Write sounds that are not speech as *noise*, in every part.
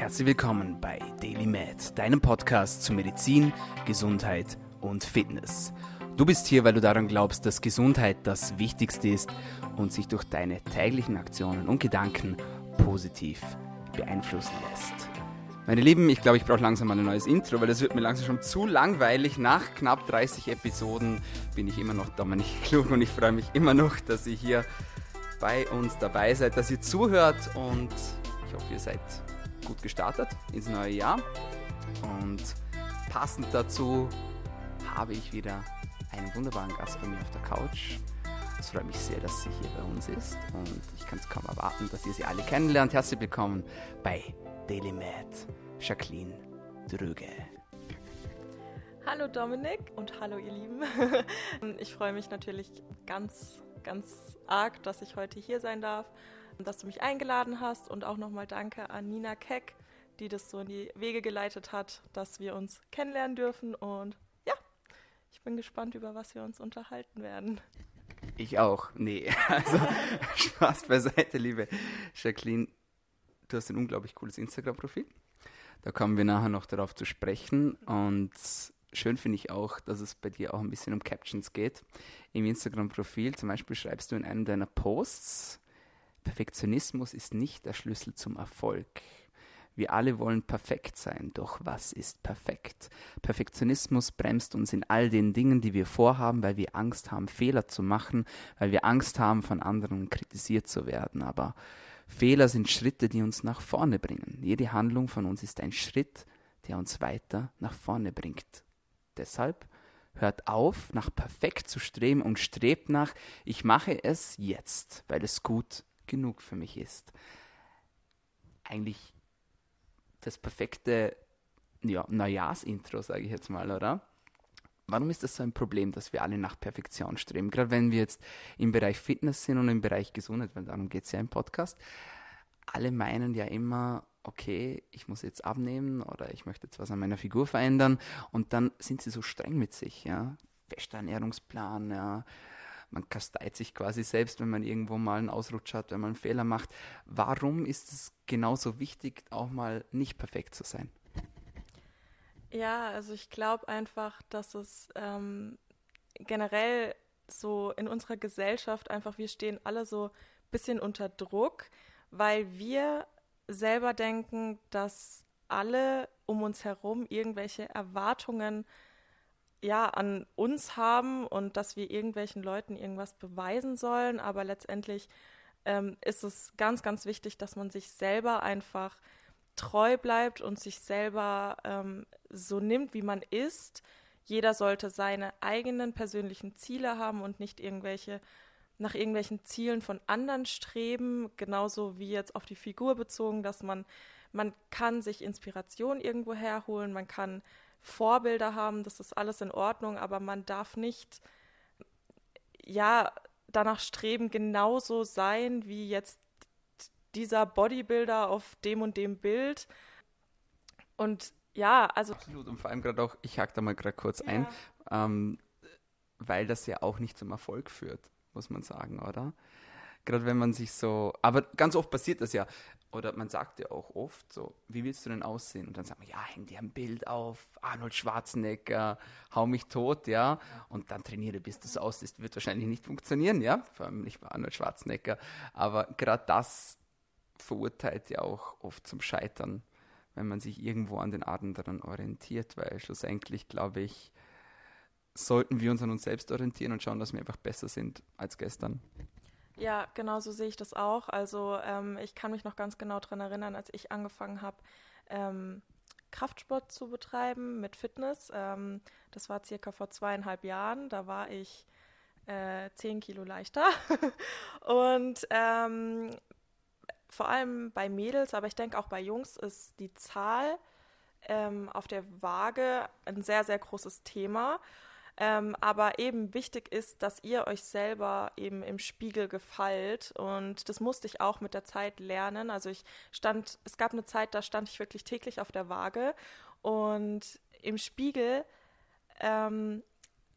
Herzlich willkommen bei Daily Med, deinem Podcast zu Medizin, Gesundheit und Fitness. Du bist hier, weil du daran glaubst, dass Gesundheit das Wichtigste ist und sich durch deine täglichen Aktionen und Gedanken positiv beeinflussen lässt. Meine Lieben, ich glaube, ich brauche langsam mal ein neues Intro, weil das wird mir langsam schon zu langweilig. Nach knapp 30 Episoden bin ich immer noch Dominik *laughs* Klug und ich freue mich immer noch, dass ihr hier bei uns dabei seid, dass ihr zuhört und ich hoffe, ihr seid gut gestartet ins neue Jahr. Und passend dazu habe ich wieder einen wunderbaren Gast bei mir auf der Couch. Es freut mich sehr, dass sie hier bei uns ist und ich kann es kaum erwarten, dass ihr sie alle kennenlernt. Herzlich willkommen bei Daily Med, Jacqueline Dröge. Hallo Dominik und hallo ihr Lieben. *laughs* Ich freue mich natürlich ganz, ganz arg, dass ich heute hier sein darf, dass du mich eingeladen hast und auch nochmal danke an Nina Keck, die das so in die Wege geleitet hat, dass wir uns kennenlernen dürfen und ja, ich bin gespannt, über was wir uns unterhalten werden. Ich auch. Nee, *laughs* also *laughs* Spaß beiseite, liebe Jacqueline du hast ein unglaublich cooles Instagram-Profil. Da kommen wir nachher noch darauf zu sprechen. Und schön finde ich auch, dass es bei dir auch ein bisschen um Captions geht. Im Instagram-Profil zum Beispiel schreibst du in einem deiner Posts, Perfektionismus ist nicht der Schlüssel zum Erfolg. Wir alle wollen perfekt sein, doch was ist perfekt? Perfektionismus bremst uns in all den Dingen, die wir vorhaben, weil wir Angst haben, Fehler zu machen, weil wir Angst haben, von anderen kritisiert zu werden. Aber Fehler sind Schritte, die uns nach vorne bringen. Jede Handlung von uns ist ein Schritt, der uns weiter nach vorne bringt. Deshalb hört auf, nach perfekt zu streben und strebt nach, ich mache es jetzt, weil es gut genug für mich ist. Eigentlich das perfekte ja, Neujahrsintro, sage ich jetzt mal, oder? Warum ist das so ein Problem, dass wir alle nach Perfektion streben? Gerade wenn wir jetzt im Bereich Fitness sind und im Bereich Gesundheit, weil darum geht es ja im Podcast. Alle meinen ja immer, okay, ich muss jetzt abnehmen oder ich möchte jetzt was an meiner Figur verändern und dann sind sie so streng mit sich, ja. Fester Ernährungsplan, ja. Man kasteit sich quasi selbst, wenn man irgendwo mal einen Ausrutsch hat, wenn man einen Fehler macht. Warum ist es genauso wichtig, auch mal nicht perfekt zu sein? Ja, also ich glaube einfach, dass es ähm, generell so in unserer Gesellschaft einfach, wir stehen alle so ein bisschen unter Druck, weil wir selber denken, dass alle um uns herum irgendwelche Erwartungen ja an uns haben und dass wir irgendwelchen Leuten irgendwas beweisen sollen, aber letztendlich ähm, ist es ganz, ganz wichtig, dass man sich selber einfach treu bleibt und sich selber ähm, so nimmt, wie man ist. Jeder sollte seine eigenen persönlichen Ziele haben und nicht irgendwelche nach irgendwelchen Zielen von anderen streben, genauso wie jetzt auf die Figur bezogen, dass man man kann sich Inspiration irgendwo herholen, man kann Vorbilder haben, das ist alles in Ordnung, aber man darf nicht ja danach streben, genauso sein wie jetzt dieser Bodybuilder auf dem und dem Bild. Und ja, also. Absolut, und vor allem gerade auch, ich hake da mal gerade kurz ja. ein, ähm, weil das ja auch nicht zum Erfolg führt, muss man sagen, oder? Gerade wenn man sich so, aber ganz oft passiert das ja, oder man sagt ja auch oft so, wie willst du denn aussehen? Und dann sagt man, ja, häng dir ein Bild auf, Arnold Schwarzenegger, hau mich tot, ja, und dann trainiere, bis du so aussiehst. Wird wahrscheinlich nicht funktionieren, ja, vor allem nicht bei Arnold Schwarzenegger, aber gerade das verurteilt ja auch oft zum Scheitern, wenn man sich irgendwo an den anderen orientiert, weil schlussendlich, glaube ich, sollten wir uns an uns selbst orientieren und schauen, dass wir einfach besser sind als gestern. Ja, genau so sehe ich das auch. Also ähm, ich kann mich noch ganz genau daran erinnern, als ich angefangen habe, ähm, Kraftsport zu betreiben mit Fitness. Ähm, das war circa vor zweieinhalb Jahren. Da war ich äh, zehn Kilo leichter. *laughs* und ähm, vor allem bei Mädels, aber ich denke auch bei Jungs ist die Zahl ähm, auf der Waage ein sehr, sehr großes Thema. Ähm, aber eben wichtig ist, dass ihr euch selber eben im Spiegel gefällt. Und das musste ich auch mit der Zeit lernen. Also ich stand, es gab eine Zeit, da stand ich wirklich täglich auf der Waage. Und im Spiegel ähm,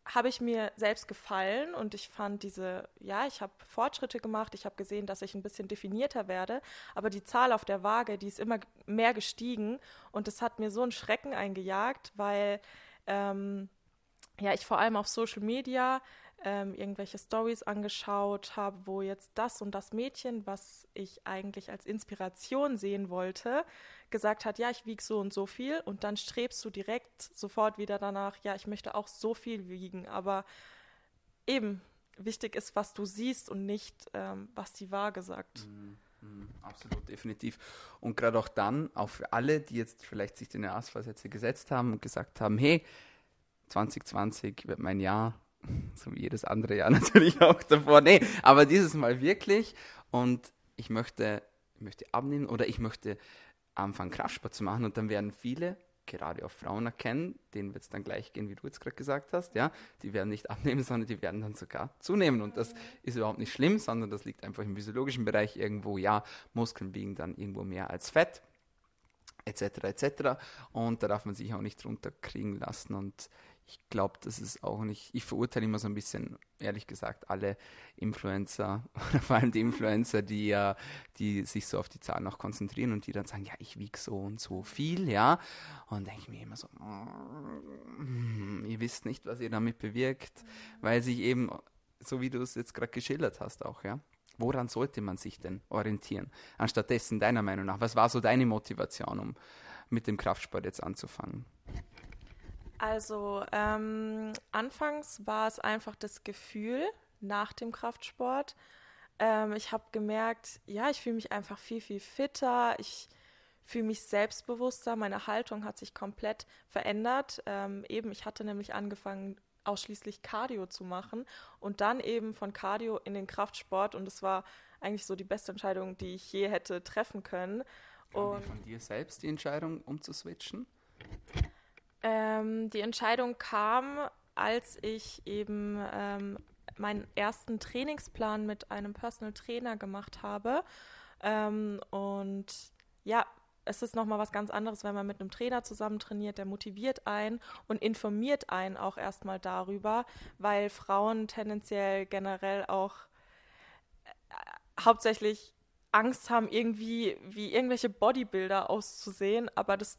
habe ich mir selbst gefallen und ich fand diese, ja, ich habe Fortschritte gemacht, ich habe gesehen, dass ich ein bisschen definierter werde, aber die Zahl auf der Waage, die ist immer mehr gestiegen und es hat mir so einen Schrecken eingejagt, weil ähm, ja, ich vor allem auf Social Media ähm, irgendwelche Stories angeschaut habe, wo jetzt das und das Mädchen, was ich eigentlich als Inspiration sehen wollte, gesagt hat, ja, ich wiege so und so viel und dann strebst du direkt sofort wieder danach, ja, ich möchte auch so viel wiegen, aber eben wichtig ist, was du siehst und nicht, ähm, was die Waage sagt. Mhm, mhm, absolut, definitiv. Und gerade auch dann, auch für alle, die jetzt vielleicht sich den Jahresvorsätze gesetzt haben und gesagt haben, hey, 2020 wird mein Jahr, *laughs* so wie jedes andere Jahr *laughs* natürlich auch davor. Nee, aber dieses Mal wirklich. Und ich möchte, möchte abnehmen oder ich möchte anfangen, Kraftsport zu machen. Und dann werden viele, gerade auch Frauen erkennen, denen wird es dann gleich gehen, wie du jetzt gerade gesagt hast, ja, die werden nicht *laughs* abnehmen, sondern die werden dann sogar zunehmen. Und das ist überhaupt nicht schlimm, sondern das liegt einfach im physiologischen Bereich irgendwo, ja, Muskeln wiegen dann irgendwo mehr als Fett etc. etc. Und da darf man sich auch nicht runterkriegen lassen. Und ich glaube, das ist auch nicht, ich verurteile immer so ein bisschen, ehrlich gesagt, alle Influencer, *laughs* vor allem die Influencer, die ja, die sich so auf die Zahlen auch konzentrieren und die dann sagen, ja, ich wiege so und so viel, ja. Und denke ich mir immer so, mm, ihr wisst nicht, was ihr damit bewirkt, weil sich eben, so wie du es jetzt gerade geschildert hast, auch, ja. Woran sollte man sich denn orientieren? Anstattdessen, deiner Meinung nach, was war so deine Motivation, um mit dem Kraftsport jetzt anzufangen? Also ähm, anfangs war es einfach das Gefühl nach dem Kraftsport. Ähm, ich habe gemerkt, ja, ich fühle mich einfach viel, viel fitter. Ich fühle mich selbstbewusster. Meine Haltung hat sich komplett verändert. Ähm, eben, ich hatte nämlich angefangen, ausschließlich Cardio zu machen und dann eben von Cardio in den Kraftsport. Und es war eigentlich so die beste Entscheidung, die ich je hätte treffen können. Und von dir selbst die Entscheidung umzuswitchen? Ähm, die Entscheidung kam, als ich eben ähm, meinen ersten Trainingsplan mit einem Personal Trainer gemacht habe. Ähm, und ja, es ist nochmal was ganz anderes, wenn man mit einem Trainer zusammen trainiert, der motiviert einen und informiert einen auch erstmal darüber, weil Frauen tendenziell generell auch äh, hauptsächlich Angst haben, irgendwie wie irgendwelche Bodybuilder auszusehen, aber das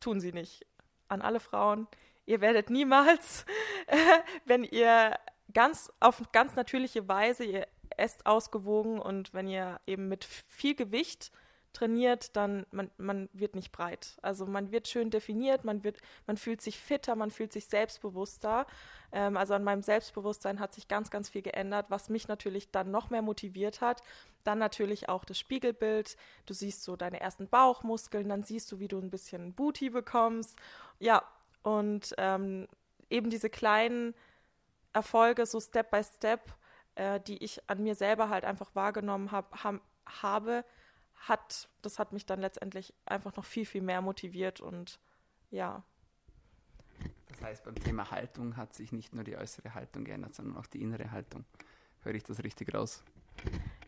tun sie nicht an alle Frauen, ihr werdet niemals, *laughs* wenn ihr ganz auf ganz natürliche Weise, ihr esst ausgewogen und wenn ihr eben mit viel Gewicht trainiert, dann man, man wird nicht breit. Also man wird schön definiert, man wird, man fühlt sich fitter, man fühlt sich selbstbewusster. Ähm, also an meinem Selbstbewusstsein hat sich ganz, ganz viel geändert, was mich natürlich dann noch mehr motiviert hat. Dann natürlich auch das Spiegelbild. Du siehst so deine ersten Bauchmuskeln, dann siehst du, wie du ein bisschen Booty bekommst ja, und ähm, eben diese kleinen Erfolge, so Step by Step, äh, die ich an mir selber halt einfach wahrgenommen hab, hab, habe, hat, das hat mich dann letztendlich einfach noch viel, viel mehr motiviert und ja. Das heißt, beim Thema Haltung hat sich nicht nur die äußere Haltung geändert, sondern auch die innere Haltung. Höre ich das richtig raus?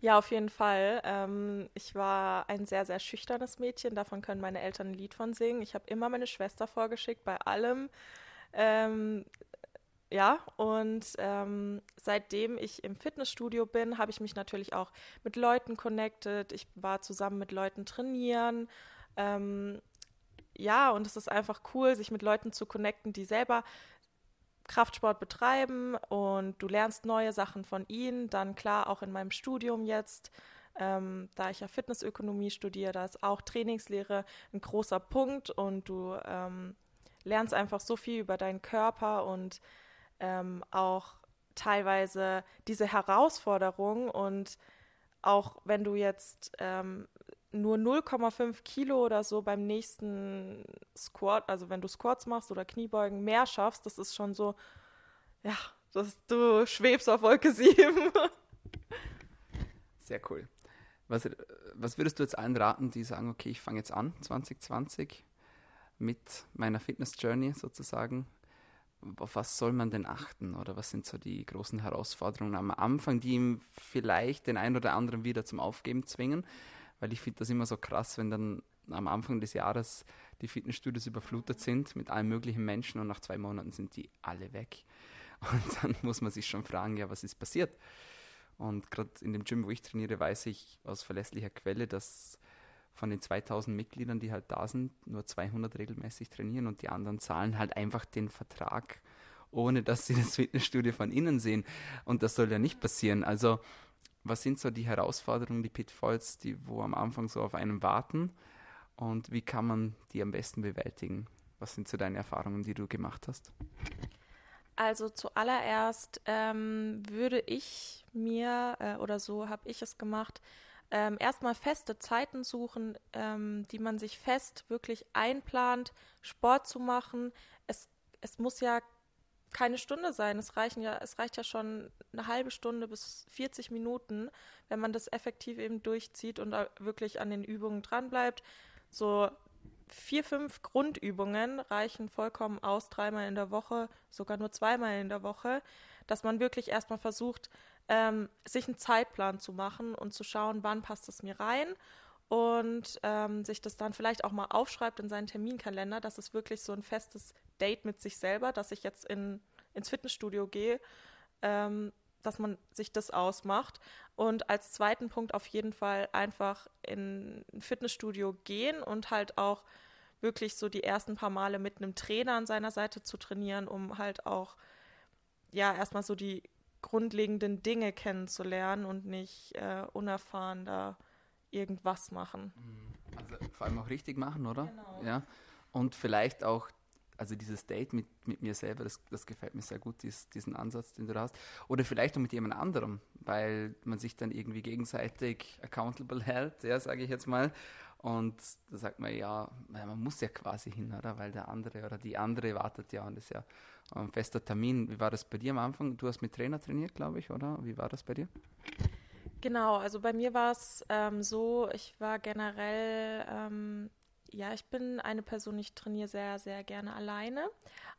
Ja, auf jeden Fall. Ähm, ich war ein sehr, sehr schüchternes Mädchen. Davon können meine Eltern ein Lied von singen. Ich habe immer meine Schwester vorgeschickt bei allem. Ähm, ja, und ähm, seitdem ich im Fitnessstudio bin, habe ich mich natürlich auch mit Leuten connected. Ich war zusammen mit Leuten trainieren. Ähm, ja, und es ist einfach cool, sich mit Leuten zu connecten, die selber Kraftsport betreiben und du lernst neue Sachen von ihnen. Dann klar auch in meinem Studium jetzt, ähm, da ich ja Fitnessökonomie studiere, da ist auch Trainingslehre ein großer Punkt und du ähm, lernst einfach so viel über deinen Körper und ähm, auch teilweise diese Herausforderung und auch wenn du jetzt ähm, nur 0,5 Kilo oder so beim nächsten Squat, also wenn du Squats machst oder Kniebeugen mehr schaffst, das ist schon so, ja, das, du schwebst auf Wolke 7. Sehr cool. Was, was würdest du jetzt allen raten, die sagen, okay, ich fange jetzt an, 2020, mit meiner Fitness-Journey sozusagen? Auf was soll man denn achten oder was sind so die großen Herausforderungen am Anfang, die ihm vielleicht den einen oder anderen wieder zum Aufgeben zwingen? Weil ich finde das immer so krass, wenn dann am Anfang des Jahres die Fitnessstudios überflutet sind mit allen möglichen Menschen und nach zwei Monaten sind die alle weg. *laughs* Und dann muss man sich schon fragen, ja, was ist passiert? Und gerade in dem Gym, wo ich trainiere, weiß ich aus verlässlicher Quelle, dass von den 2000 Mitgliedern, die halt da sind, nur 200 regelmäßig trainieren und die anderen zahlen halt einfach den Vertrag, ohne dass sie das Fitnessstudio von innen sehen. Und das soll ja nicht passieren. Also, was sind so die Herausforderungen, die Pitfalls, die wo am Anfang so auf einen warten? Und wie kann man die am besten bewältigen? Was sind so deine Erfahrungen, die du gemacht hast? Also zuallererst ähm, würde ich mir, äh, oder so habe ich es gemacht, ähm, erstmal feste Zeiten suchen, ähm, die man sich fest wirklich einplant, Sport zu machen. Es, es muss ja keine Stunde sein. Es reichen ja, es reicht ja schon eine halbe Stunde bis 40 Minuten, wenn man das effektiv eben durchzieht und wirklich an den Übungen dranbleibt. So vier, fünf Grundübungen reichen vollkommen aus, dreimal in der Woche, sogar nur zweimal in der Woche, dass man wirklich erstmal versucht, ähm, sich einen Zeitplan zu machen und zu schauen, wann passt es mir rein und ähm, sich das dann vielleicht auch mal aufschreibt in seinen Terminkalender, dass es wirklich so ein festes Date mit sich selber, dass ich jetzt in, ins Fitnessstudio gehe, ähm, dass man sich das ausmacht. Und als zweiten Punkt auf jeden Fall einfach in ein Fitnessstudio gehen und halt auch wirklich so die ersten paar Male mit einem Trainer an seiner Seite zu trainieren, um halt auch ja erstmal so die grundlegenden Dinge kennenzulernen und nicht äh, unerfahren da irgendwas machen. Mhm. Also vor allem auch richtig machen, oder? Genau. Ja. Und vielleicht auch, also dieses Date mit, mit mir selber, das, das gefällt mir sehr gut, dies, diesen Ansatz, den du da hast. Oder vielleicht auch mit jemand anderem, weil man sich dann irgendwie gegenseitig accountable hält, ja, sage ich jetzt mal. Und da sagt man, ja, man muss ja quasi hin, oder? Weil der andere oder die andere wartet ja und ist ja ein fester Termin. Wie war das bei dir am Anfang? Du hast mit Trainer trainiert, glaube ich, oder? Wie war das bei dir? Genau, also bei mir war es ähm, so, ich war generell, ähm, ja, ich bin eine Person, ich trainiere sehr, sehr gerne alleine.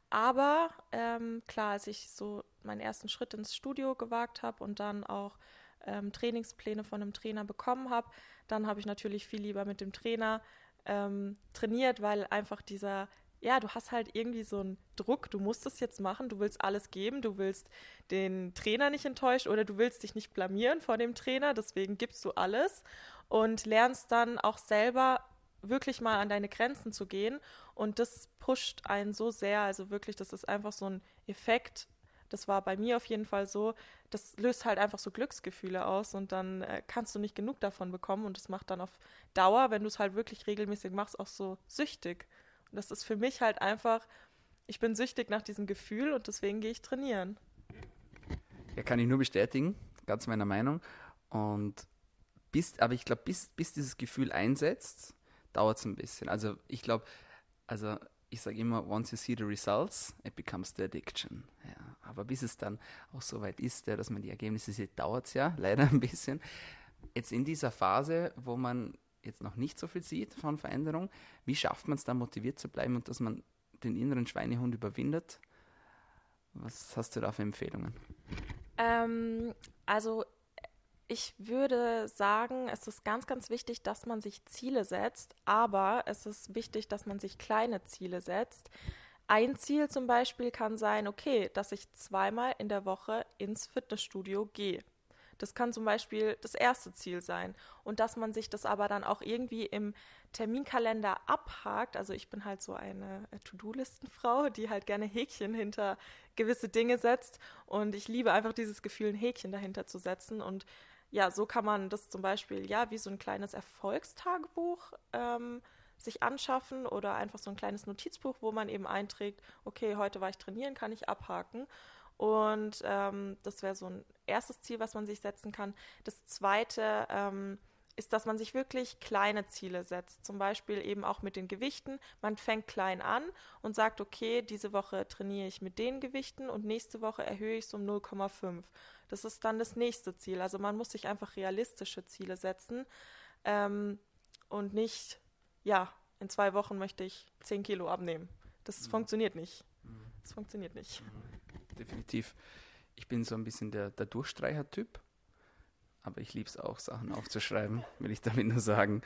Aber ähm, klar, als ich so meinen ersten Schritt ins Studio gewagt habe und dann auch ähm, Trainingspläne von einem Trainer bekommen habe, dann habe ich natürlich viel lieber mit dem Trainer ähm, trainiert, weil einfach dieser, ja, du hast halt irgendwie so einen Druck, du musst es jetzt machen, du willst alles geben, du willst den Trainer nicht enttäuschen oder du willst dich nicht blamieren vor dem Trainer, deswegen gibst du alles und lernst dann auch selber wirklich mal an deine Grenzen zu gehen und das pusht einen so sehr, also wirklich, das ist einfach so ein Effekt, das war bei mir auf jeden Fall so, das löst halt einfach so Glücksgefühle aus und dann äh, kannst du nicht genug davon bekommen und das macht dann auf Dauer, wenn du es halt wirklich regelmäßig machst, auch so süchtig. Und das ist für mich halt einfach, ich bin süchtig nach diesem Gefühl und deswegen gehe ich trainieren. Ja, kann ich nur bestätigen, ganz meiner Meinung. Und bis, aber ich glaube, bis, bis dieses Gefühl einsetzt, dauert es ein bisschen. Also ich glaube, also ich sage immer, once you see the results, it becomes the addiction. Ja, aber bis es dann auch so weit ist, dass man die Ergebnisse sieht, dauert es ja *laughs* leider ein bisschen. Jetzt in dieser Phase, wo man jetzt noch nicht so viel sieht von Veränderung, wie schafft man es dann motiviert zu bleiben und dass man den inneren Schweinehund überwindet? Was hast du da für Empfehlungen? Ähm, also ich würde sagen, es ist ganz, ganz wichtig, dass man sich Ziele setzt, aber es ist wichtig, dass man sich kleine Ziele setzt. Ein Ziel zum Beispiel kann sein, okay, dass ich zweimal in der Woche ins Fitnessstudio gehe. Das kann zum Beispiel das erste Ziel sein. Und dass man sich das aber dann auch irgendwie im Terminkalender abhakt. Also ich bin halt so eine äh, To-Do-Listenfrau, die halt gerne Häkchen hinter gewisse Dinge setzt. Und ich liebe einfach dieses Gefühl, ein Häkchen dahinter zu setzen. Und ja, so kann man das zum Beispiel, ja, wie so ein kleines Erfolgstagebuch ähm, sich anschaffen oder einfach so ein kleines Notizbuch, wo man eben einträgt, okay, heute war ich trainieren, kann ich abhaken. Und ähm, das wäre so ein erstes Ziel, was man sich setzen kann. Das zweite ähm, ist, dass man sich wirklich kleine Ziele setzt. Zum Beispiel eben auch mit den Gewichten. Man fängt klein an und sagt, okay, diese Woche trainiere ich mit den Gewichten und nächste Woche erhöhe ich es um 0,5. Das ist dann das nächste Ziel. Also man muss sich einfach realistische Ziele setzen ähm, und nicht, ja, in zwei Wochen möchte ich 10 Kilo abnehmen. Das mhm. funktioniert nicht. Mhm. Das funktioniert nicht. Mhm. Definitiv. Ich bin so ein bisschen der, der Durchstreicher-Typ, aber ich liebe es auch, Sachen aufzuschreiben, *laughs* will ich damit nur sagen,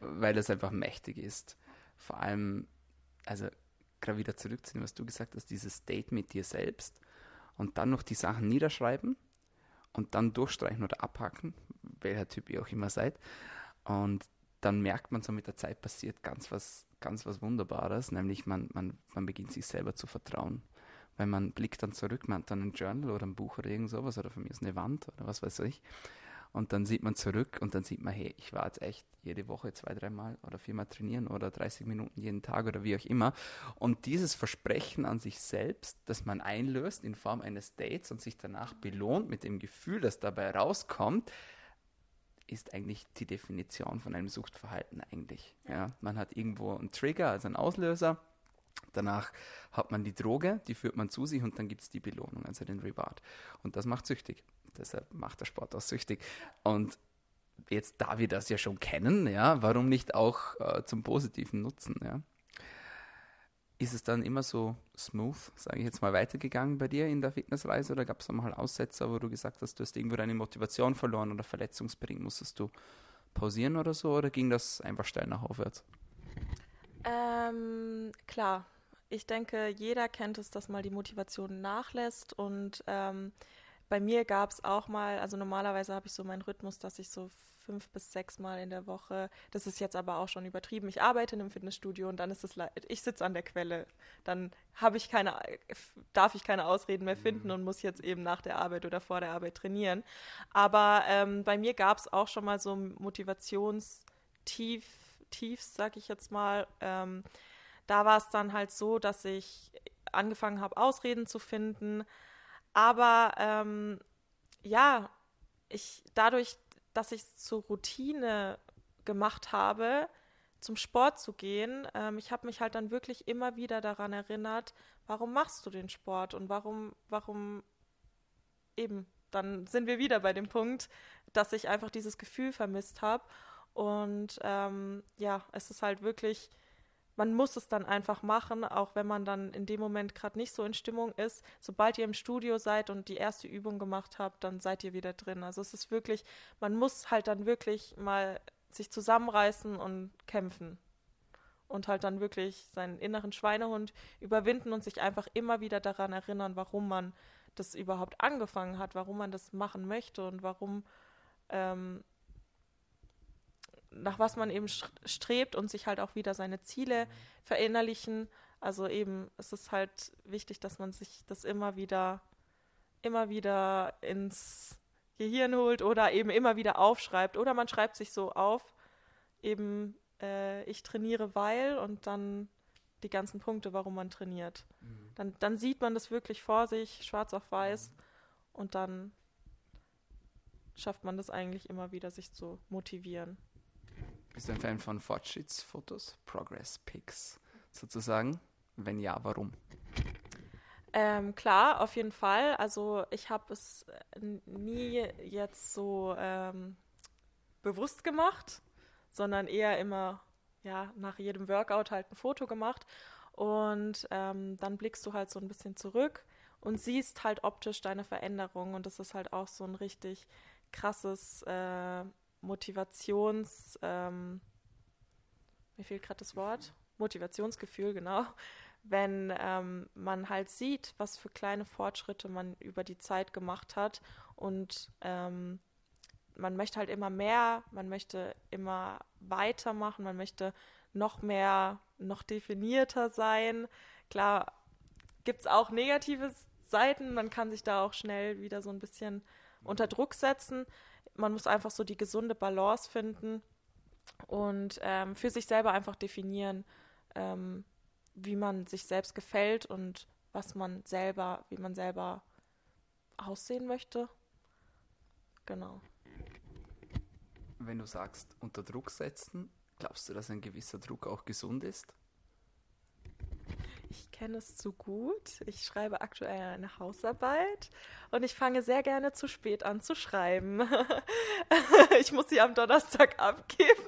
weil es einfach mächtig ist. Vor allem, also gerade wieder zurückzunehmen, was du gesagt hast, dieses Date mit dir selbst und dann noch die Sachen niederschreiben und dann durchstreichen oder abhaken, welcher Typ ihr auch immer seid. Und dann merkt man so mit der Zeit passiert ganz was, ganz was Wunderbares, nämlich man, man, man beginnt sich selber zu vertrauen. Weil man blickt dann zurück, man hat dann ein Journal oder ein Buch oder irgend sowas oder von mir ist eine Wand oder was weiß ich. Und dann sieht man zurück und dann sieht man, hey, ich war jetzt echt jede Woche zwei, dreimal oder viermal trainieren oder 30 Minuten jeden Tag oder wie auch immer. Und dieses Versprechen an sich selbst, das man einlöst in Form eines Dates und sich danach belohnt mit dem Gefühl, das dabei rauskommt, ist eigentlich die Definition von einem Suchtverhalten eigentlich. Ja, man hat irgendwo einen Trigger, also einen Auslöser. Danach hat man die Droge, die führt man zu sich und dann gibt es die Belohnung, also den Reward. Und das macht süchtig. Deshalb macht der Sport auch süchtig. Und jetzt, da wir das ja schon kennen, ja, warum nicht auch äh, zum Positiven nutzen, ja? Ist es dann immer so smooth, sage ich jetzt mal, weitergegangen bei dir in der Fitnessreise oder gab es mal Aussetzer, wo du gesagt hast, du hast irgendwo deine Motivation verloren oder verletzungsbedingt musstest du pausieren oder so oder ging das einfach steil nach aufwärts? Ähm, klar, ich denke, jeder kennt es, dass mal die Motivation nachlässt und ähm, bei mir gab es auch mal, also normalerweise habe ich so meinen Rhythmus, dass ich so fünf bis sechs Mal in der Woche, das ist jetzt aber auch schon übertrieben. Ich arbeite in einem Fitnessstudio und dann ist es, ich sitze an der Quelle. Dann habe ich keine, darf ich keine Ausreden mehr finden mhm. und muss jetzt eben nach der Arbeit oder vor der Arbeit trainieren. Aber ähm, bei mir gab es auch schon mal so Motivationstief, Tiefs, sag ich jetzt mal. Ähm, da war es dann halt so, dass ich angefangen habe, Ausreden zu finden aber ähm, ja, ich dadurch, dass ich es zur Routine gemacht habe, zum Sport zu gehen, ähm, ich habe mich halt dann wirklich immer wieder daran erinnert, warum machst du den Sport und warum, warum eben, dann sind wir wieder bei dem Punkt, dass ich einfach dieses Gefühl vermisst habe. Und ähm, ja, es ist halt wirklich man muss es dann einfach machen, auch wenn man dann in dem Moment gerade nicht so in Stimmung ist. Sobald ihr im Studio seid und die erste Übung gemacht habt, dann seid ihr wieder drin. Also es ist wirklich, man muss halt dann wirklich mal sich zusammenreißen und kämpfen. Und halt dann wirklich seinen inneren Schweinehund überwinden und sich einfach immer wieder daran erinnern, warum man das überhaupt angefangen hat, warum man das machen möchte und warum ähm, nach was man eben strebt und sich halt auch wieder seine Ziele mhm. verinnerlichen. Also eben, es ist halt wichtig, dass man sich das immer wieder, immer wieder ins Gehirn holt oder eben immer wieder aufschreibt. Oder man schreibt sich so auf, eben äh, ich trainiere weil und dann die ganzen Punkte, warum man trainiert. Mhm. Dann, dann sieht man das wirklich vor sich, schwarz auf weiß, mhm. und dann schafft man das eigentlich immer wieder, sich zu motivieren. Bist du ein Fan von Fortschrittsfotos, Progress Pics sozusagen? Wenn ja, warum? Ähm, klar, auf jeden Fall. Also ich habe es nie jetzt so ähm, bewusst gemacht, sondern eher immer ja nach jedem Workout halt ein Foto gemacht und ähm, dann blickst du halt so ein bisschen zurück und siehst halt optisch deine Veränderung und das ist halt auch so ein richtig krasses äh, Motivations, ähm, mir fehlt gerade das Wort, Motivationsgefühl, genau, wenn ähm, man halt sieht, was für kleine Fortschritte man über die Zeit gemacht hat und ähm, man möchte halt immer mehr, man möchte immer weitermachen, man möchte noch mehr, noch definierter sein. Klar, gibt es auch negative Seiten, man kann sich da auch schnell wieder so ein bisschen unter Druck setzen, man muss einfach so die gesunde Balance finden und ähm, für sich selber einfach definieren, ähm, wie man sich selbst gefällt und was man selber, wie man selber aussehen möchte. Genau. Wenn du sagst, unter Druck setzen, glaubst du, dass ein gewisser Druck auch gesund ist? Ich kenne es zu gut. Ich schreibe aktuell eine Hausarbeit und ich fange sehr gerne zu spät an zu schreiben. *laughs* ich muss sie am Donnerstag abgeben.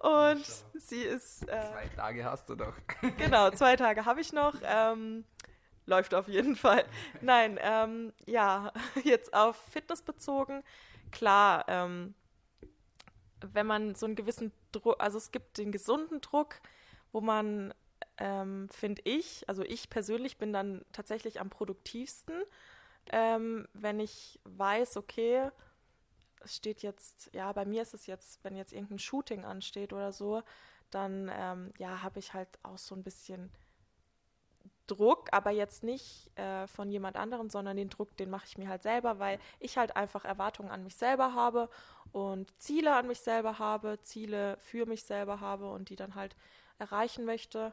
Und sie ist. Äh, zwei Tage hast du doch. *laughs* genau, zwei Tage habe ich noch. Ähm, läuft auf jeden Fall. Nein, ähm, ja, *laughs* jetzt auf Fitness bezogen. Klar, ähm, wenn man so einen gewissen Druck, also es gibt den gesunden Druck, wo man ähm, finde ich, also ich persönlich bin dann tatsächlich am produktivsten, ähm, wenn ich weiß, okay, es steht jetzt, ja, bei mir ist es jetzt, wenn jetzt irgendein Shooting ansteht oder so, dann ähm, ja, habe ich halt auch so ein bisschen Druck, aber jetzt nicht äh, von jemand anderem, sondern den Druck, den mache ich mir halt selber, weil ich halt einfach Erwartungen an mich selber habe und Ziele an mich selber habe, Ziele für mich selber habe und die dann halt erreichen möchte.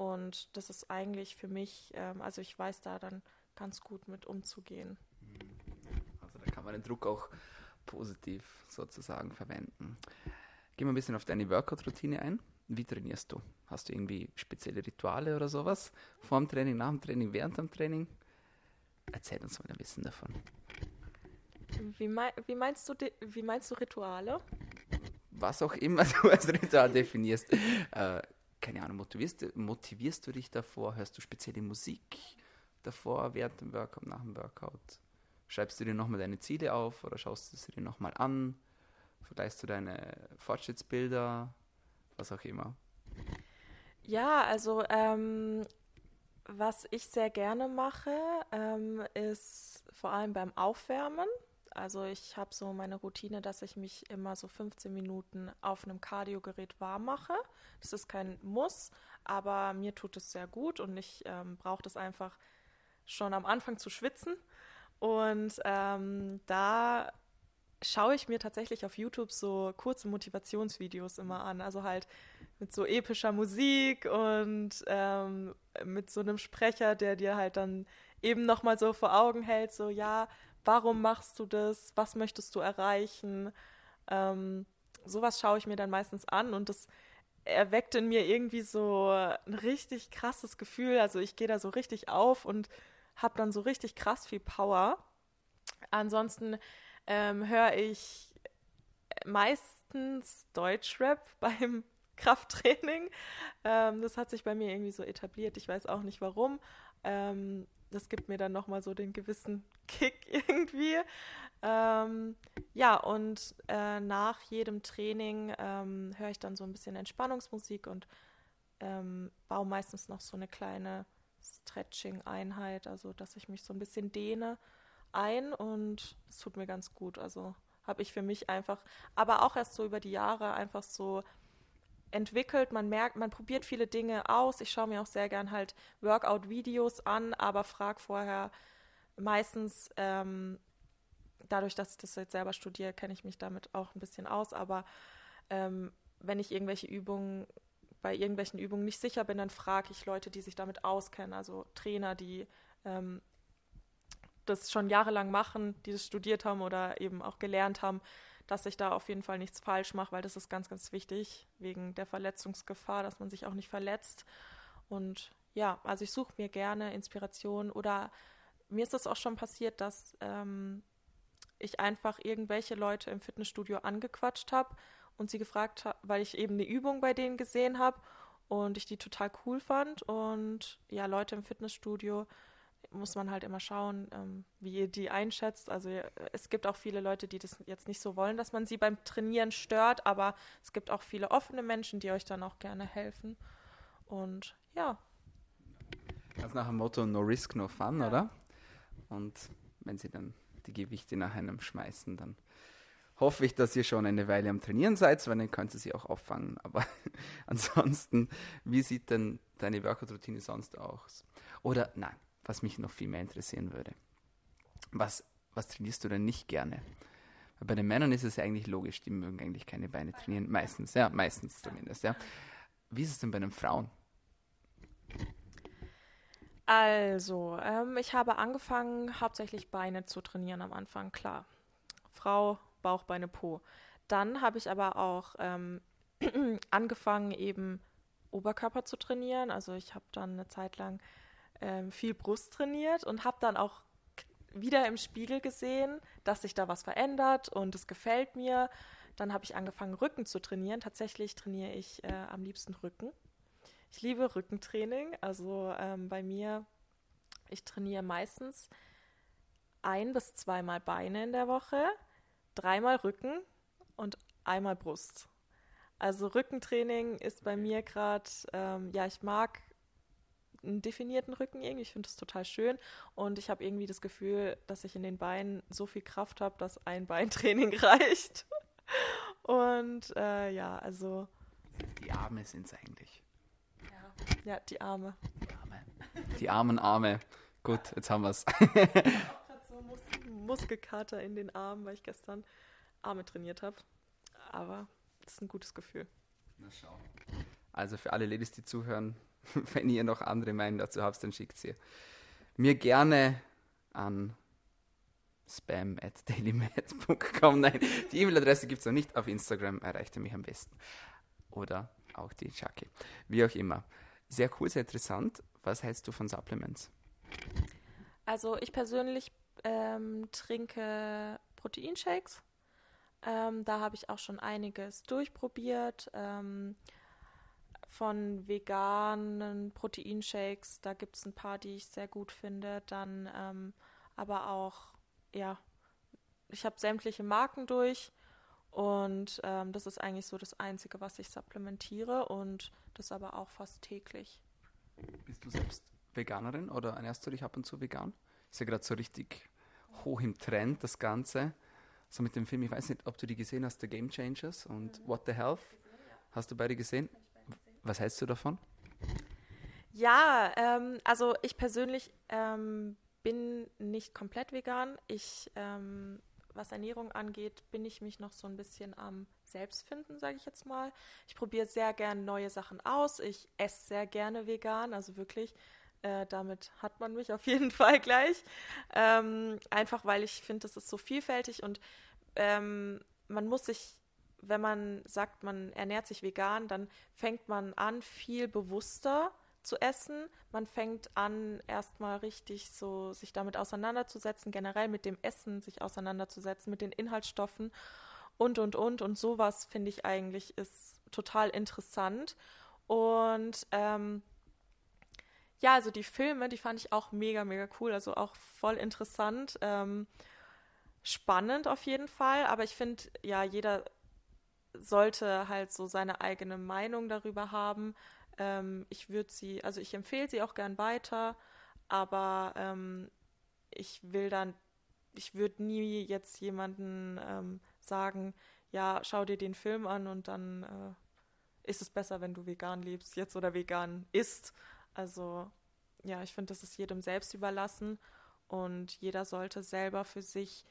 Und das ist eigentlich für mich, ähm, also ich weiß da dann ganz gut mit umzugehen. Also da kann man den Druck auch positiv sozusagen verwenden. Gehen wir ein bisschen auf deine Workout-Routine ein. Wie trainierst du? Hast du irgendwie spezielle Rituale oder sowas? Vor dem Training, nach dem Training, während dem Training? Erzähl uns mal ein bisschen davon. Wie, mein, wie, meinst, du, wie meinst du Rituale? Was auch immer *laughs* du als Ritual definierst. Äh, keine Ahnung, motivierst, motivierst du dich davor? Hörst du spezielle Musik davor, während dem Workout, nach dem Workout? Schreibst du dir nochmal deine Ziele auf oder schaust du sie dir nochmal an? Vergleichst du deine Fortschrittsbilder? was auch immer. Ja, also ähm, was ich sehr gerne mache, ähm, ist vor allem beim Aufwärmen. Also ich habe so meine Routine, dass ich mich immer so 15 Minuten auf einem Kardiogerät warm mache. Das ist kein Muss, aber mir tut es sehr gut und ich ähm, brauche das einfach schon am Anfang zu schwitzen. Und ähm, da schaue ich mir tatsächlich auf YouTube so kurze Motivationsvideos immer an. Also halt mit so epischer Musik und ähm, mit so einem Sprecher, der dir halt dann eben nochmal so vor Augen hält, so ja, warum machst du das? Was möchtest du erreichen? Ähm, sowas schaue ich mir dann meistens an und das erweckt in mir irgendwie so ein richtig krasses Gefühl. Also ich gehe da so richtig auf und habe dann so richtig krass viel Power. Ansonsten ähm, höre ich meistens Deutschrap *laughs* beim Krafttraining. Ähm, das hat sich bei mir irgendwie so etabliert. Ich weiß auch nicht warum. Ähm, das gibt mir dann nochmal so den gewissen *laughs* Kick irgendwie. Ähm, ja, und äh, nach jedem Training ähm, höre ich dann so ein bisschen Entspannungsmusik und ähm, baue meistens noch so eine kleine Stretching-Einheit, also dass ich mich so ein bisschen dehne ein und es tut mir ganz gut. Also habe ich für mich einfach, aber auch erst so über die Jahre einfach so entwickelt. Man merkt, man probiert viele Dinge aus. Ich schaue mir auch sehr gern halt Workout-Videos an, aber frage vorher meistens, ähm, dadurch, dass ich das jetzt selber studiere, kenne ich mich damit auch ein bisschen aus. Aber ähm, wenn ich irgendwelche Übungen bei irgendwelchen Übungen nicht sicher bin, dann frage ich Leute, die sich damit auskennen, also Trainer, die ähm, das schon jahrelang machen, die das studiert haben oder eben auch gelernt haben, dass ich da auf jeden Fall nichts falsch mache, weil das ist ganz, ganz wichtig wegen der Verletzungsgefahr, dass man sich auch nicht verletzt. Und ja, also ich suche mir gerne Inspiration oder mir ist das auch schon passiert, dass ähm, ich einfach irgendwelche Leute im Fitnessstudio angequatscht habe und sie gefragt habe, weil ich eben eine Übung bei denen gesehen habe und ich die total cool fand. Und ja, Leute im Fitnessstudio muss man halt immer schauen, ähm, wie ihr die einschätzt. Also es gibt auch viele Leute, die das jetzt nicht so wollen, dass man sie beim Trainieren stört, aber es gibt auch viele offene Menschen, die euch dann auch gerne helfen. Und ja. Ist nach dem Motto No Risk, No Fun, ja. oder? Und wenn sie dann die Gewichte nach einem schmeißen, dann hoffe ich, dass ihr schon eine Weile am Trainieren seid, weil dann könnt ihr sie auch auffangen. *laughs* Aber ansonsten, wie sieht denn deine Workout-Routine sonst aus? Oder nein, was mich noch viel mehr interessieren würde. Was, was trainierst du denn nicht gerne? Bei den Männern ist es ja eigentlich logisch, die mögen eigentlich keine Beine trainieren, meistens, ja, meistens zumindest, ja. Wie ist es denn bei den Frauen? Also, ähm, ich habe angefangen, hauptsächlich Beine zu trainieren am Anfang, klar. Frau, Bauch, Beine, Po. Dann habe ich aber auch ähm, *clears throat* angefangen, eben Oberkörper zu trainieren. Also ich habe dann eine Zeit lang ähm, viel Brust trainiert und habe dann auch wieder im Spiegel gesehen, dass sich da was verändert und es gefällt mir. Dann habe ich angefangen, Rücken zu trainieren. Tatsächlich trainiere ich äh, am liebsten Rücken. Ich liebe Rückentraining. Also ähm, bei mir, ich trainiere meistens ein bis zweimal Beine in der Woche, dreimal Rücken und einmal Brust. Also Rückentraining ist bei mir gerade, ähm, ja, ich mag einen definierten Rücken irgendwie. Ich finde das total schön. Und ich habe irgendwie das Gefühl, dass ich in den Beinen so viel Kraft habe, dass ein Beintraining *laughs* reicht. Und äh, ja, also. Die Arme sind es eigentlich. Ja. ja, die Arme. Die Arme. Die armen Arme. Gut, jetzt haben wir es. ich habe gerade so Mus Muskelkater in den Armen, weil ich gestern Arme trainiert habe. Aber das ist ein gutes Gefühl. Na schau. Also für alle Ladies, die zuhören, *laughs* wenn ihr noch andere Meinungen dazu habt, dann schickt sie mir gerne an spam at dailymed.com. Nein, die E-Mail-Adresse gibt es noch nicht. Auf Instagram erreicht ihr mich am besten. Oder auch die Chucky. Wie auch immer. Sehr cool, sehr interessant. Was hältst du von Supplements? Also ich persönlich ähm, trinke Proteinshakes. Ähm, da habe ich auch schon einiges durchprobiert. Ähm, von veganen Proteinshakes, da gibt es ein paar, die ich sehr gut finde. Dann ähm, aber auch, ja, ich habe sämtliche Marken durch. Und ähm, das ist eigentlich so das Einzige, was ich supplementiere und das aber auch fast täglich. Bist du selbst Veganerin oder ernährst du dich ab und zu vegan? Ist ja gerade so richtig hoch im Trend, das Ganze. So mit dem Film, ich weiß nicht, ob du die gesehen hast, The Game Changers und mhm. What the Health. Hast du beide gesehen? Was hältst du davon? Ja, ähm, also ich persönlich ähm, bin nicht komplett vegan. Ich, ähm, was Ernährung angeht, bin ich mich noch so ein bisschen am Selbstfinden, sage ich jetzt mal. Ich probiere sehr gerne neue Sachen aus. Ich esse sehr gerne vegan, also wirklich. Äh, damit hat man mich auf *laughs* jeden Fall gleich. Ähm, einfach weil ich finde, es ist so vielfältig und ähm, man muss sich wenn man sagt, man ernährt sich vegan, dann fängt man an, viel bewusster zu essen. Man fängt an, erstmal richtig so sich damit auseinanderzusetzen, generell mit dem Essen sich auseinanderzusetzen, mit den Inhaltsstoffen und, und, und. Und sowas finde ich eigentlich ist total interessant. Und ähm, ja, also die Filme, die fand ich auch mega, mega cool, also auch voll interessant. Ähm, spannend auf jeden Fall, aber ich finde, ja, jeder sollte halt so seine eigene Meinung darüber haben. Ähm, ich würde sie, also ich empfehle sie auch gern weiter, aber ähm, ich will dann, ich würde nie jetzt jemanden ähm, sagen, ja, schau dir den Film an und dann äh, ist es besser, wenn du vegan lebst jetzt oder vegan isst. Also ja, ich finde, das ist jedem selbst überlassen und jeder sollte selber für sich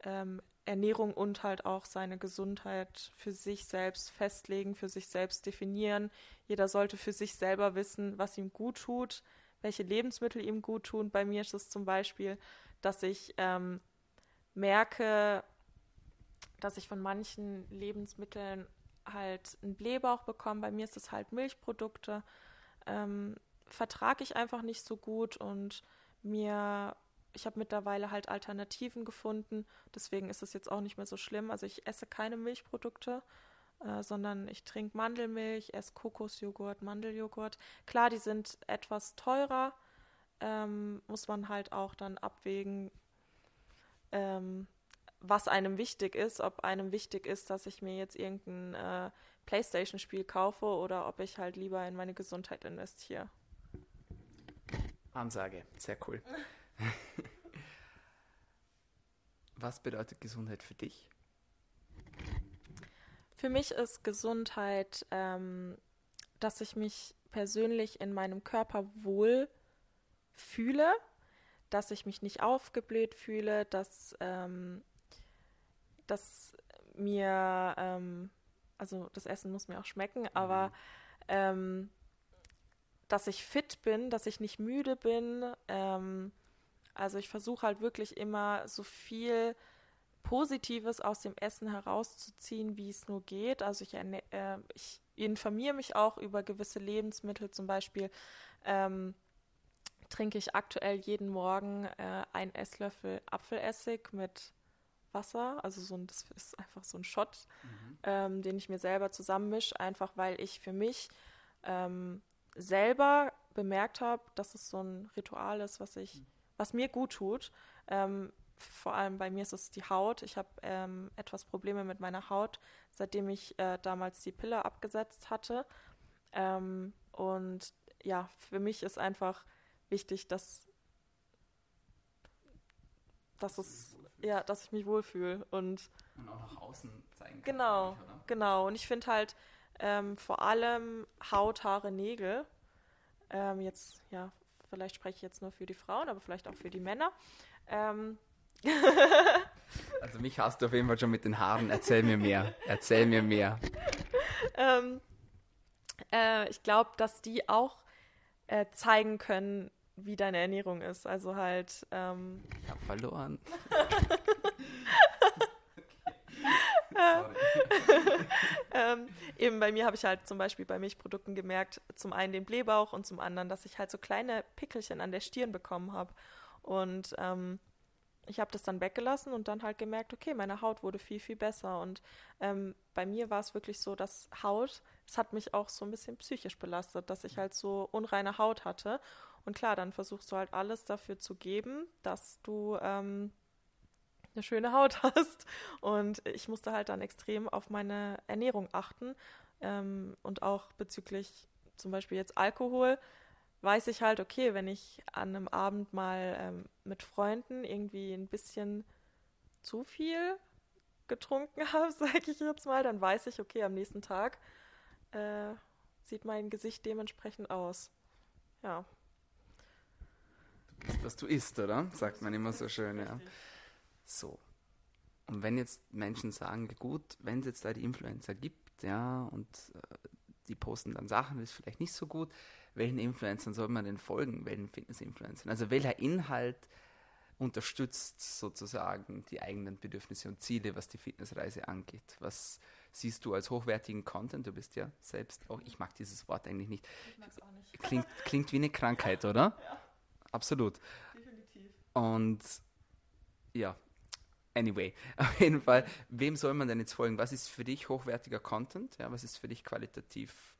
ähm, Ernährung und halt auch seine Gesundheit für sich selbst festlegen, für sich selbst definieren. Jeder sollte für sich selber wissen, was ihm gut tut, welche Lebensmittel ihm gut tun. Bei mir ist es zum Beispiel, dass ich ähm, merke, dass ich von manchen Lebensmitteln halt einen Blähbauch bekomme. Bei mir ist es halt Milchprodukte. Ähm, vertrage ich einfach nicht so gut und mir ich habe mittlerweile halt Alternativen gefunden. Deswegen ist es jetzt auch nicht mehr so schlimm. Also ich esse keine Milchprodukte, äh, sondern ich trinke Mandelmilch, esse Kokosjoghurt, Mandeljoghurt. Klar, die sind etwas teurer. Ähm, muss man halt auch dann abwägen, ähm, was einem wichtig ist. Ob einem wichtig ist, dass ich mir jetzt irgendein äh, Playstation-Spiel kaufe oder ob ich halt lieber in meine Gesundheit investiere. Ansage, sehr cool. *laughs* Was bedeutet Gesundheit für dich? Für mich ist Gesundheit, ähm, dass ich mich persönlich in meinem Körper wohl fühle, dass ich mich nicht aufgebläht fühle, dass, ähm, dass mir, ähm, also das Essen muss mir auch schmecken, mhm. aber ähm, dass ich fit bin, dass ich nicht müde bin, ähm, also ich versuche halt wirklich immer so viel Positives aus dem Essen herauszuziehen, wie es nur geht. Also ich, äh, ich informiere mich auch über gewisse Lebensmittel. Zum Beispiel ähm, trinke ich aktuell jeden Morgen äh, einen Esslöffel Apfelessig mit Wasser. Also so ein, das ist einfach so ein Shot, mhm. ähm, den ich mir selber zusammenmische, einfach weil ich für mich ähm, selber bemerkt habe, dass es so ein Ritual ist, was ich mhm was mir gut tut. Ähm, vor allem bei mir ist es die Haut. Ich habe ähm, etwas Probleme mit meiner Haut, seitdem ich äh, damals die Pille abgesetzt hatte. Ähm, und ja, für mich ist einfach wichtig, dass, dass es, ja, dass ich mich wohlfühle und, und auch nach außen zeigen kann. Genau, mich, genau. Und ich finde halt ähm, vor allem Haut, Haare, Nägel. Ähm, jetzt, ja, vielleicht spreche ich jetzt nur für die Frauen, aber vielleicht auch für die Männer. Ähm, also mich hast du auf jeden Fall schon mit den Haaren. Erzähl mir mehr. Erzähl mir mehr. *laughs* ähm, äh, ich glaube, dass die auch äh, zeigen können, wie deine Ernährung ist. Also halt. Ähm, ich habe verloren. *laughs* *laughs* *laughs* ähm, eben bei mir habe ich halt zum Beispiel bei Milchprodukten gemerkt, zum einen den Blähbauch und zum anderen, dass ich halt so kleine Pickelchen an der Stirn bekommen habe. Und ähm, ich habe das dann weggelassen und dann halt gemerkt, okay, meine Haut wurde viel, viel besser. Und ähm, bei mir war es wirklich so, dass Haut, es hat mich auch so ein bisschen psychisch belastet, dass ich halt so unreine Haut hatte. Und klar, dann versuchst du halt alles dafür zu geben, dass du ähm, eine schöne Haut *laughs* hast. Und ich musste halt dann extrem auf meine Ernährung achten ähm, und auch bezüglich zum Beispiel jetzt Alkohol weiß ich halt, okay, wenn ich an einem Abend mal ähm, mit Freunden irgendwie ein bisschen zu viel getrunken *laughs* habe, sage ich jetzt mal, dann weiß ich, okay, am nächsten Tag äh, sieht mein Gesicht dementsprechend aus. Ja. Du bist, was du isst, oder? Sagt man immer so schön, ja. So. Und wenn jetzt Menschen sagen, gut, wenn es jetzt da die Influencer gibt, ja, und äh, die posten dann Sachen, das ist vielleicht nicht so gut, welchen Influencern soll man denn folgen, welchen Fitness-Influencern? Also welcher Inhalt unterstützt sozusagen die eigenen Bedürfnisse und Ziele, was die Fitnessreise angeht? Was siehst du als hochwertigen Content? Du bist ja selbst auch, ich mag dieses Wort eigentlich nicht. Ich mag es auch nicht. Klingt, klingt wie eine Krankheit, *laughs* oder? Ja. Absolut. Definitiv. Und ja, Anyway, *laughs* auf jeden Fall, wem soll man denn jetzt folgen? Was ist für dich hochwertiger Content? Ja, was ist für dich qualitativ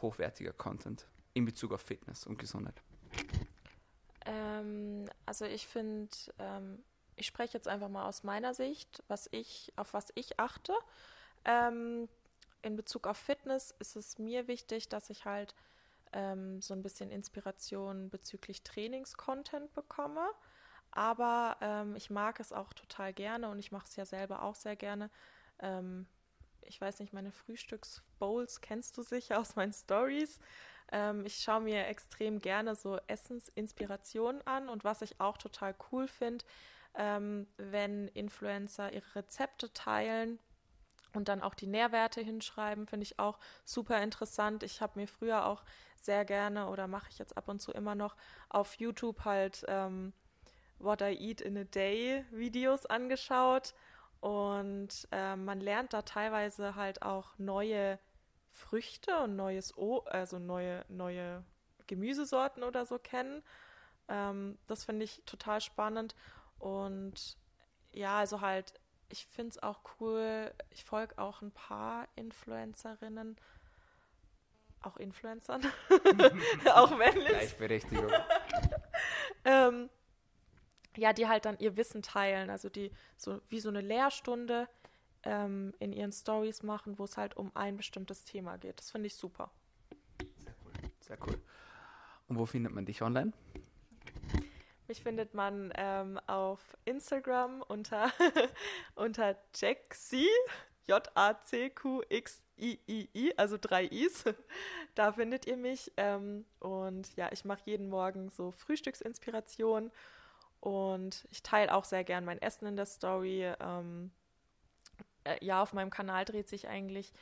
hochwertiger Content? in Bezug auf Fitness und Gesundheit? Ähm, also ich finde, ähm, ich spreche jetzt einfach mal aus meiner Sicht, was ich, auf was ich achte. Ähm, in Bezug auf Fitness ist es mir wichtig, dass ich halt ähm, so ein bisschen Inspiration bezüglich Trainingscontent bekomme. Aber ähm, ich mag es auch total gerne und ich mache es ja selber auch sehr gerne. Ähm, ich weiß nicht, meine Frühstücksbowls kennst du sicher aus meinen Stories. Ähm, ich schaue mir extrem gerne so Essensinspirationen an und was ich auch total cool finde, ähm, wenn Influencer ihre Rezepte teilen und dann auch die Nährwerte hinschreiben, finde ich auch super interessant. Ich habe mir früher auch sehr gerne oder mache ich jetzt ab und zu immer noch auf YouTube halt ähm, What I Eat in a Day Videos angeschaut und äh, man lernt da teilweise halt auch neue Früchte und neues o also neue, neue Gemüsesorten oder so kennen. Ähm, das finde ich total spannend. Und ja, also halt, ich finde es auch cool. Ich folge auch ein paar Influencerinnen, auch Influencern, *laughs* *laughs* auch männlich. Gleichberechtigung. *laughs* ähm, ja, die halt dann ihr Wissen teilen, also die so wie so eine Lehrstunde ähm, in ihren Stories machen, wo es halt um ein bestimmtes Thema geht. Das finde ich super. Sehr cool. Sehr cool. Und wo findet man dich online? Mich findet man ähm, auf Instagram unter, *laughs* unter Jaxi, J-A-C-Q-X-I-I-I, also drei I's. *laughs* Da findet ihr mich. Ähm, und ja, ich mache jeden Morgen so Frühstücksinspiration und ich teile auch sehr gern mein Essen in der Story. Ähm, äh, ja, auf meinem Kanal dreht sich eigentlich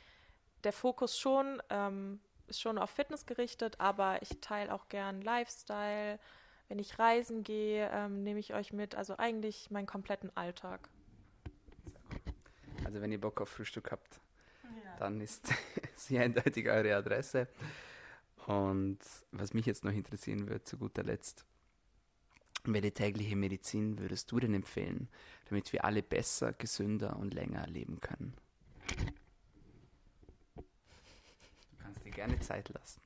der Fokus schon, ähm, ist schon auf Fitness gerichtet, aber ich teile auch gern Lifestyle. Wenn ich reisen gehe, ähm, nehme ich euch mit. Also eigentlich meinen kompletten Alltag. Also wenn ihr Bock auf Frühstück habt, ja. dann ist *laughs* sie eindeutig eure Adresse. Und was mich jetzt noch interessieren wird, zu guter Letzt, welche tägliche Medizin würdest du denn empfehlen, damit wir alle besser, gesünder und länger leben können? Du kannst dir gerne Zeit lassen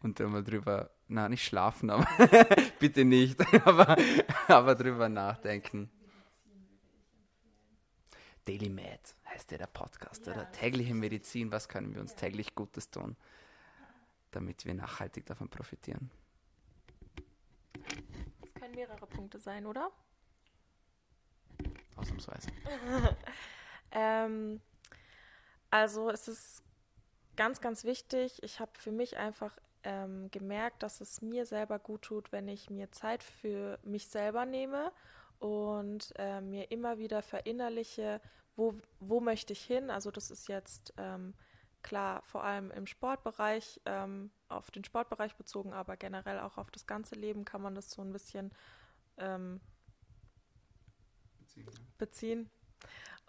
und dann mal drüber, na nicht schlafen, aber *laughs* bitte nicht, *laughs* aber, aber drüber nachdenken. Daily Med heißt ja der Podcast, ja, oder? Tägliche Medizin, was können wir uns täglich Gutes tun? damit wir nachhaltig davon profitieren. Können mehrere Punkte sein, oder? Ausnahmsweise. *laughs* ähm, also es ist ganz, ganz wichtig. Ich habe für mich einfach ähm, gemerkt, dass es mir selber gut tut, wenn ich mir Zeit für mich selber nehme und äh, mir immer wieder verinnerliche, wo, wo möchte ich hin. Also das ist jetzt ähm, klar vor allem im Sportbereich, ähm, auf den Sportbereich bezogen, aber generell auch auf das ganze Leben kann man das so ein bisschen ähm, beziehen. beziehen.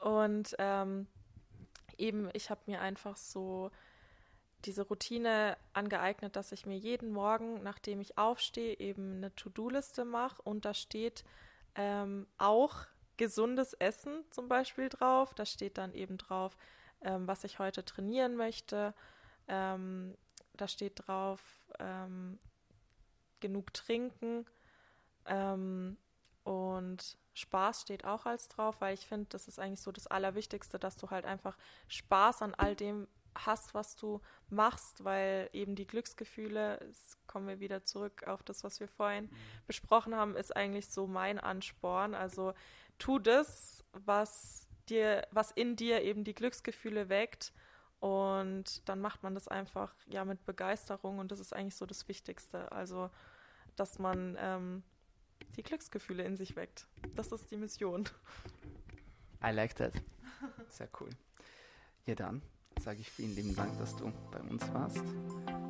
Und ähm, eben, ich habe mir einfach so diese Routine angeeignet, dass ich mir jeden Morgen, nachdem ich aufstehe, eben eine To-Do-Liste mache und da steht ähm, auch gesundes Essen zum Beispiel drauf. Da steht dann eben drauf, ähm, was ich heute trainieren möchte. Ähm, da steht drauf, ähm, genug trinken. Ähm, und Spaß steht auch als drauf, weil ich finde, das ist eigentlich so das Allerwichtigste, dass du halt einfach Spaß an all dem hast, was du machst, weil eben die Glücksgefühle, jetzt kommen wir wieder zurück auf das, was wir vorhin mhm. besprochen haben, ist eigentlich so mein Ansporn. Also tu das, was dir, was in dir eben die Glücksgefühle weckt. Und dann macht man das einfach ja mit Begeisterung und das ist eigentlich so das Wichtigste. Also, dass man ähm, die Glücksgefühle in sich weckt. Das ist die Mission. I like that. Sehr cool. Ja, dann sage ich vielen lieben Dank, dass du bei uns warst.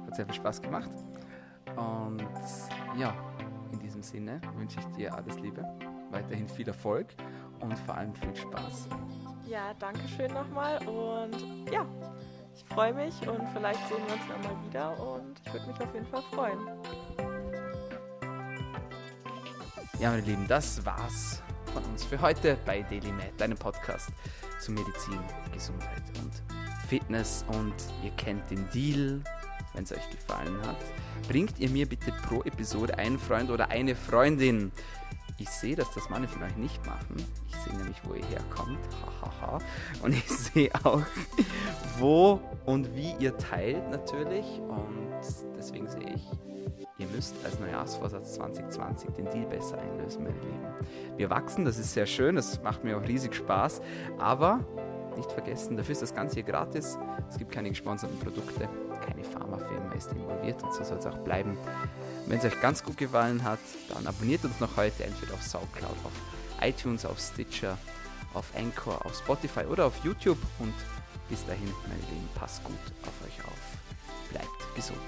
Hat sehr viel Spaß gemacht. Und ja, in diesem Sinne wünsche ich dir alles Liebe, weiterhin viel Erfolg und vor allem viel Spaß. Ja, danke schön nochmal und ja, ich freue mich und vielleicht sehen wir uns nochmal wieder und ich würde mich auf jeden Fall freuen. Ja, meine Lieben, das war's von uns für heute bei DailyMed, deinem Podcast zu Medizin, Gesundheit und Fitness und ihr kennt den Deal. Wenn es euch gefallen hat, bringt ihr mir bitte pro Episode einen Freund oder eine Freundin. Ich sehe, dass das manche von euch nicht machen. Ich sehe nämlich, wo ihr herkommt. Hahaha. Und ich *laughs* sehe auch, wo und wie ihr teilt natürlich. Und deswegen sehe ich, ihr müsst als Neujahrsvorsatz 2020 den Deal besser einlösen, meine Lieben. Wir wachsen, das ist sehr schön, das macht mir auch riesig Spaß. Aber nicht vergessen, dafür ist das Ganze hier gratis. Es gibt keine gesponserten Produkte, keine Pharmafirma ist involviert und so soll es auch bleiben. Wenn es euch ganz gut gefallen hat, dann abonniert uns noch heute entweder auf Soundcloud, auf iTunes, auf Stitcher, auf Anchor, auf Spotify oder auf YouTube. Und bis dahin, meine Lieben, passt gut auf euch auf. Bleibt gesund.